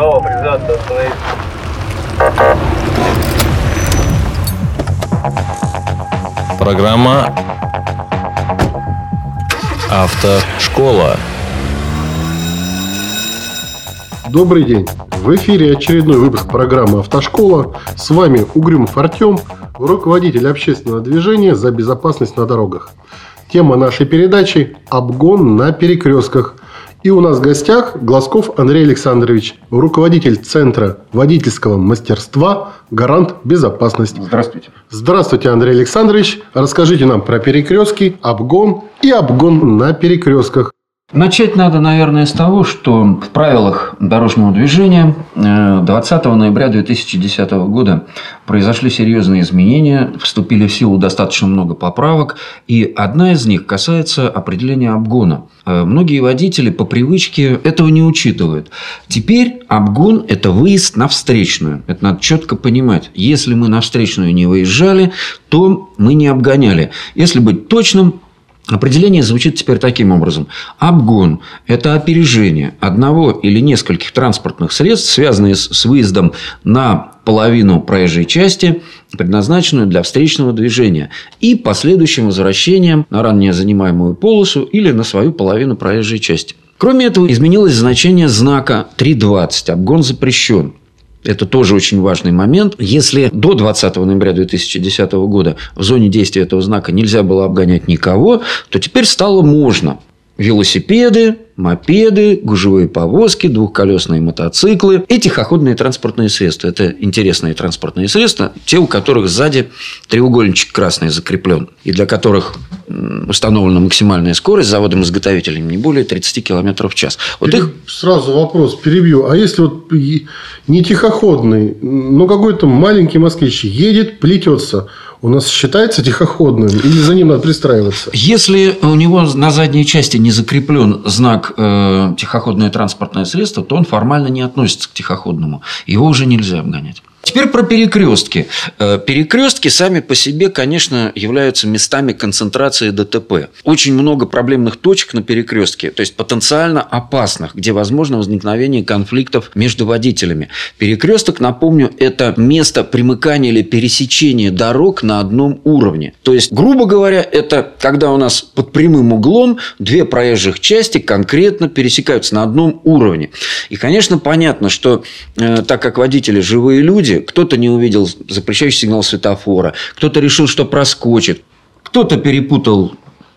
Право, признаться, остановиться. Программа Автошкола. Добрый день! В эфире очередной выпуск программы «Автошкола». С вами Угрюмов Артем, руководитель общественного движения «За безопасность на дорогах». Тема нашей передачи – обгон на перекрестках. И у нас в гостях Глазков Андрей Александрович, руководитель Центра водительского мастерства «Гарант безопасности». Здравствуйте. Здравствуйте, Андрей Александрович. Расскажите нам про перекрестки, обгон и обгон на перекрестках. Начать надо, наверное, с того, что в правилах дорожного движения 20 ноября 2010 года произошли серьезные изменения, вступили в силу достаточно много поправок, и одна из них касается определения обгона. Э, многие водители по привычке этого не учитывают. Теперь обгон – это выезд на встречную. Это надо четко понимать. Если мы на встречную не выезжали, то мы не обгоняли. Если быть точным, Определение звучит теперь таким образом. Обгон – это опережение одного или нескольких транспортных средств, связанные с выездом на половину проезжей части, предназначенную для встречного движения, и последующим возвращением на ранее занимаемую полосу или на свою половину проезжей части. Кроме этого, изменилось значение знака 3.20 «Обгон запрещен». Это тоже очень важный момент. Если до 20 ноября 2010 года в зоне действия этого знака нельзя было обгонять никого, то теперь стало можно. Велосипеды, мопеды, гужевые повозки, двухколесные мотоциклы и тихоходные транспортные средства. Это интересные транспортные средства, те, у которых сзади треугольничек красный закреплен, и для которых установлена максимальная скорость заводом изготовителем не более 30 км в час. Вот их... Сразу вопрос перебью. А если вот не тихоходный, но какой-то маленький москвич едет, плетется, у нас считается тихоходным или за ним надо пристраиваться? Если у него на задней части не закреплен знак э, тихоходное транспортное средство, то он формально не относится к тихоходному. Его уже нельзя обгонять. Теперь про перекрестки. Э, перекрестки сами по себе, конечно, являются местами концентрации ДТП. Очень много проблемных точек на перекрестке, то есть потенциально опасных, где возможно возникновение конфликтов между водителями. Перекресток, напомню, это место примыкания или пересечения дорог на одном уровне. То есть, грубо говоря, это когда у нас под прямым углом две проезжих части конкретно пересекаются на одном уровне. И, конечно, понятно, что э, так как водители живые люди, люди, кто-то не увидел запрещающий сигнал светофора, кто-то решил, что проскочит, кто-то перепутал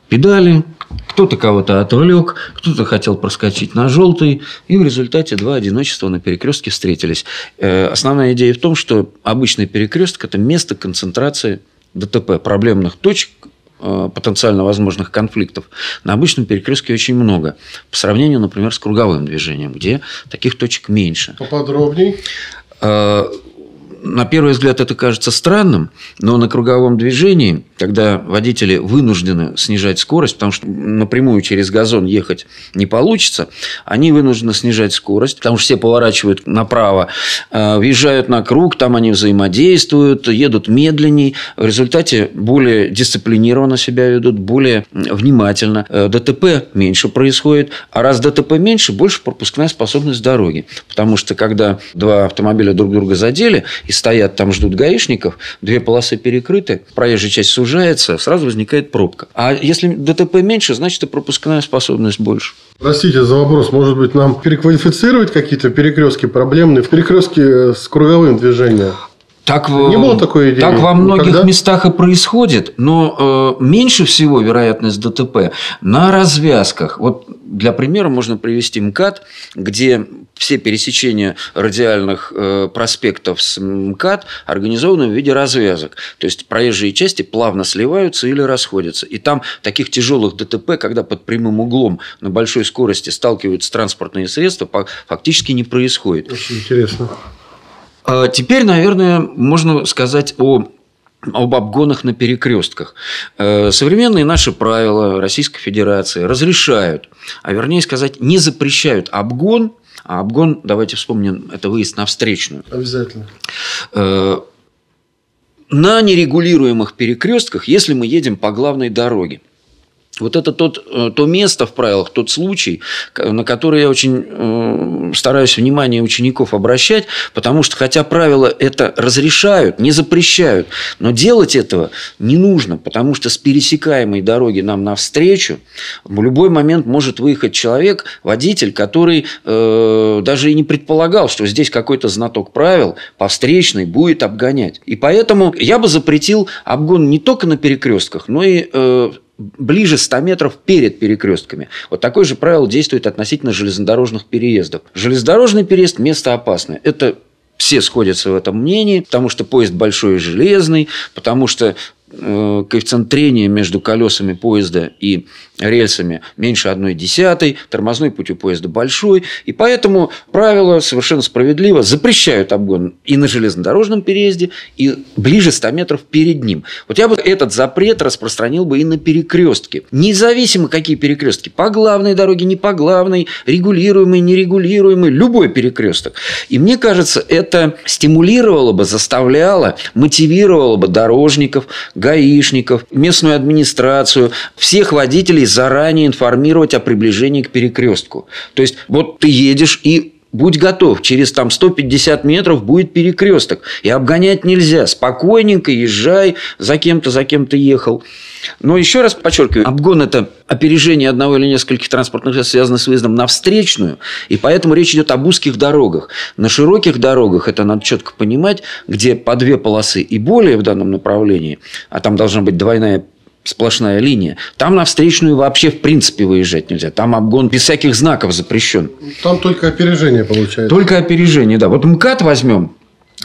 педали, кто-то кого-то отвлек, кто-то хотел проскочить на желтый, и в результате два одиночества на перекрестке встретились. Э, основная идея в том, что обычный перекресток – это место концентрации ДТП, проблемных точек, э, потенциально возможных конфликтов на обычном перекрестке очень много. По сравнению, например, с круговым движением, где таких точек меньше. Поподробней. На первый взгляд это кажется странным, но на круговом движении, когда водители вынуждены снижать скорость, потому что напрямую через газон ехать не получится, они вынуждены снижать скорость, потому что все поворачивают направо, э, въезжают на круг, там они взаимодействуют, едут медленней, в результате более дисциплинированно себя ведут, более внимательно. Э, ДТП меньше происходит, а раз ДТП меньше, больше пропускная способность дороги. Потому что когда два автомобиля друг друга задели и стоят там, ждут гаишников, две полосы перекрыты, проезжая часть сужается, сразу возникает пробка. А если ДТП меньше, значит и пропускная способность больше. Простите за вопрос. Может быть, нам переквалифицировать какие-то перекрестки проблемные в перекрестки с круговым движением? Так, не было такой идеи? Так во многих Никогда? местах и происходит, но э, меньше всего вероятность ДТП на развязках. Вот для примера можно привести МКАД, где все пересечения радиальных э, проспектов с МКАД организованы в виде развязок. То есть проезжие части плавно сливаются или расходятся. И там таких тяжелых ДТП, когда под прямым углом на большой скорости сталкиваются транспортные средства, фактически не происходит. Очень интересно. А теперь, наверное, можно сказать о об обгонах на перекрестках. Э, современные наши правила Российской Федерации разрешают, а вернее сказать, не запрещают обгон, а обгон, давайте вспомним, это выезд на встречную. Обязательно. Э, на нерегулируемых перекрестках, если мы едем по главной дороге. Вот это тот, э, то место в правилах, тот случай, на который я очень э, стараюсь внимание учеников обращать, потому что хотя правила это разрешают, не запрещают, но делать этого не нужно, потому что с пересекаемой дороги нам навстречу в любой момент может выехать человек, водитель, который э, даже и не предполагал, что здесь какой-то знаток правил по встречной будет обгонять. И поэтому я бы запретил обгон не только на перекрестках, но и э, ближе 100 метров перед перекрестками. Вот такое же правило действует относительно железнодорожных переездов. Железнодорожный переезд – место опасное. Это все сходятся в этом мнении, потому что поезд большой и железный, потому что коэффициент трения между колесами поезда и рельсами меньше одной десятой, тормозной путь у поезда большой, и поэтому правила совершенно справедливо запрещают обгон и на железнодорожном переезде, и ближе 100 метров перед ним. Вот я бы этот запрет распространил бы и на перекрестки. Независимо, какие перекрестки, по главной дороге, не по главной, регулируемый, нерегулируемый, любой перекресток. И мне кажется, это стимулировало бы, заставляло, мотивировало бы дорожников, гаишников, местную администрацию, всех водителей заранее информировать о приближении к перекрестку. То есть, вот ты едешь и Будь готов, через там 150 метров будет перекресток. И обгонять нельзя. Спокойненько езжай, за кем-то, за кем-то ехал. Но еще раз подчеркиваю, обгон – это опережение одного или нескольких транспортных средств, связано с выездом на встречную. И поэтому речь идет об узких дорогах. На широких дорогах, это надо четко понимать, где по две полосы и более в данном направлении, а там должна быть двойная сплошная линия. Там на встречную вообще в принципе выезжать нельзя. Там обгон без всяких знаков запрещен. Там только опережение получается. Только опережение, да. Вот МКАД возьмем,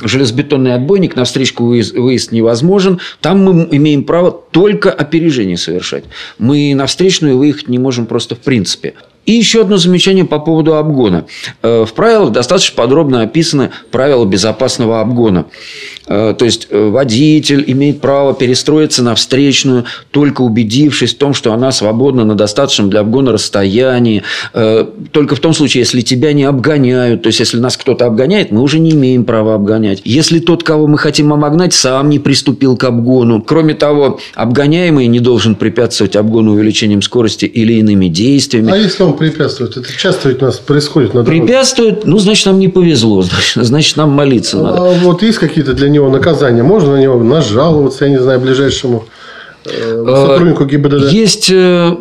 железобетонный отбойник, на встречку выезд, выезд невозможен. Там мы имеем право только опережение совершать. Мы на встречную выехать не можем просто в принципе. И еще одно замечание по поводу обгона. Э, в правилах достаточно подробно описаны правила безопасного обгона. Э, то есть э, водитель имеет право перестроиться на встречную, только убедившись в том, что она свободна на достаточном для обгона расстоянии. Только в том случае, если тебя не обгоняют. То есть, если нас кто-то обгоняет, мы уже не имеем права обгонять. Если тот, кого мы хотим обогнать, сам не приступил к обгону. Кроме того, обгоняемый не должен препятствовать обгону увеличением скорости или иными действиями. А если он препятствует? Это часто у нас происходит на дороге. Препятствует, ну, значит, нам не повезло. Значит, значит нам молиться а надо. А вот есть какие-то для него наказания? Можно на него нажаловаться, я не знаю, ближайшему э, а, сотруднику ГИБДД? Есть э,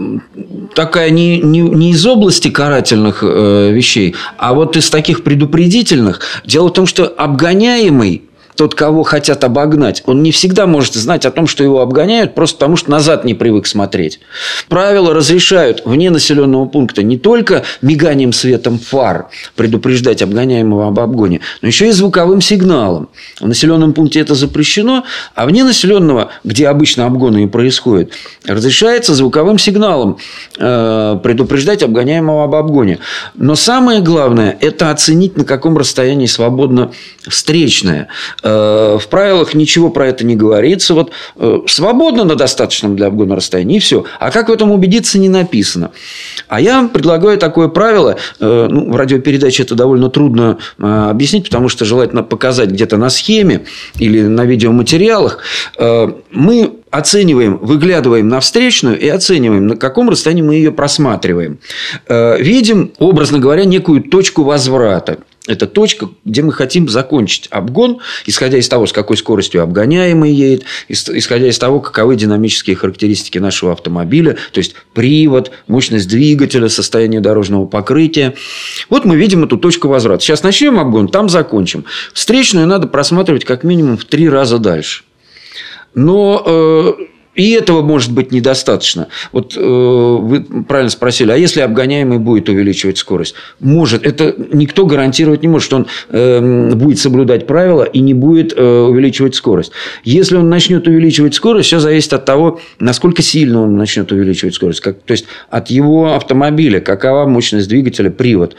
такая не, не, не из области карательных э, вещей, а вот из таких предупредительных. Дело в том, что обгоняемый тот, кого хотят обогнать, он не всегда может знать о том, что его обгоняют, просто потому что назад не привык смотреть. Правила разрешают вне населенного пункта не только миганием светом фар предупреждать обгоняемого об обгоне, но еще и звуковым сигналом. В населенном пункте это запрещено, а вне населенного, где обычно обгоны и происходят, разрешается звуковым сигналом э, предупреждать обгоняемого об обгоне. Но самое главное – это оценить, на каком расстоянии свободно встречное. Э, в правилах ничего про это не говорится. Вот э, свободно на достаточном для обгона расстоянии, и все. А как в этом убедиться, не написано. А я предлагаю такое правило. Э, ну, в радиопередаче это довольно трудно объяснить, потому что желательно показать где-то на схеме или на видеоматериалах. Мы оцениваем, выглядываем на встречную и оцениваем, на каком расстоянии мы ее просматриваем. Видим, образно говоря, некую точку возврата. Это точка, где мы хотим закончить обгон, исходя из того, с какой скоростью обгоняемый едет, исходя из того, каковы динамические характеристики нашего автомобиля, то есть привод, мощность двигателя, состояние дорожного покрытия. Вот мы видим эту точку возврата. Сейчас начнем обгон, там закончим. Встречную надо просматривать как минимум в три раза дальше. Но э, и этого может быть недостаточно. Вот э, вы правильно спросили, а если обгоняемый будет увеличивать скорость? Может. Это никто гарантировать не может, что он э, будет соблюдать правила и не будет э, увеличивать скорость. Если он начнет увеличивать скорость, все зависит от того, насколько сильно он начнет увеличивать скорость. Как, то есть, от его автомобиля, какова мощность двигателя, привод.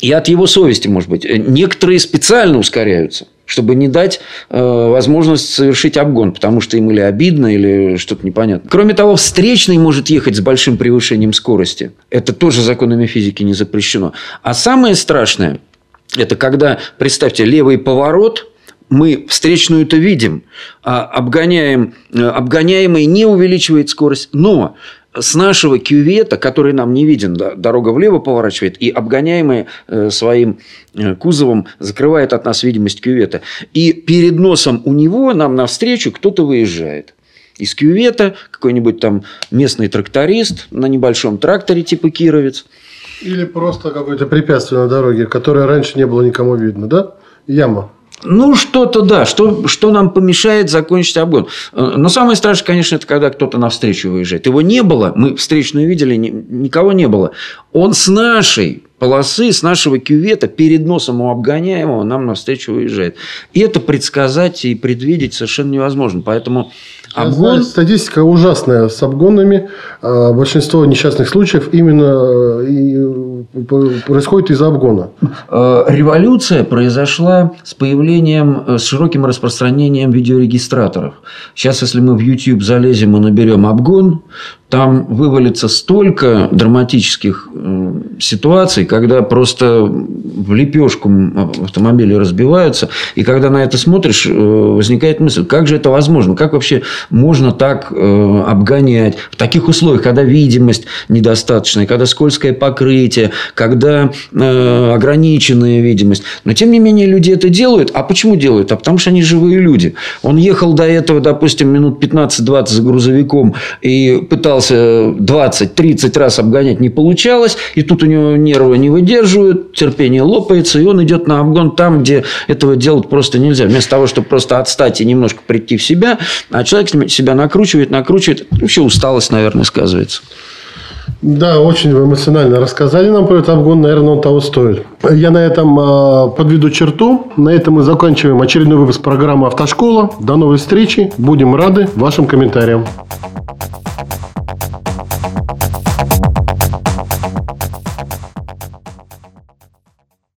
И от его совести, может быть. Некоторые специально ускоряются чтобы не дать э, возможность совершить обгон, потому что им или обидно, или что-то непонятно. Кроме того, встречный может ехать с большим превышением скорости. Это тоже законами физики не запрещено. А самое страшное, это когда, представьте, левый поворот, мы встречную-то видим, а обгоняем, э, обгоняемый не увеличивает скорость, но с нашего кювета, который нам не виден, да, дорога влево поворачивает, и обгоняемый э, своим э, кузовом закрывает от нас видимость кювета. И перед носом у него нам навстречу кто-то выезжает. Из кювета какой-нибудь там местный тракторист на небольшом тракторе типа Кировец. Или просто какое-то препятствие на дороге, которое раньше не было никому видно, да? Яма. Ну, что-то да, что, что нам помешает закончить обгон. Э, но самое страшное, конечно, это когда кто-то навстречу выезжает. Его не было, мы встречную видели, никого не было. Он с нашей полосы, с нашего кювета перед носом у обгоняемого нам навстречу выезжает. И это предсказать и предвидеть совершенно невозможно. Поэтому Обгон... Знаю, статистика ужасная с обгонами. А, большинство несчастных случаев именно э, происходит из-за обгона. Э, революция произошла с появлением, э, с широким распространением видеорегистраторов. Сейчас, если мы в YouTube залезем и наберем обгон, там вывалится столько драматических ситуаций, когда просто в лепешку автомобили разбиваются, и когда на это смотришь, возникает мысль, как же это возможно, как вообще можно так э, обгонять в таких условиях, когда видимость недостаточная, когда скользкое покрытие, когда э, ограниченная видимость. Но тем не менее люди это делают. А почему делают? А потому что они живые люди. Он ехал до этого, допустим, минут 15-20 за грузовиком и пытался 20-30 раз обгонять, не получалось. И тут у него нервы не выдерживают, терпение лопается, и он идет на обгон там, где этого делать просто нельзя. Вместо того, чтобы просто отстать и немножко прийти в себя, а человек себя накручивает, накручивает. Вообще усталость, наверное, сказывается. Да, очень эмоционально рассказали нам про этот обгон. Наверное, он того стоит. Я на этом э, подведу черту. На этом мы заканчиваем очередной выпуск программы «Автошкола». До новой встречи. Будем рады вашим комментариям.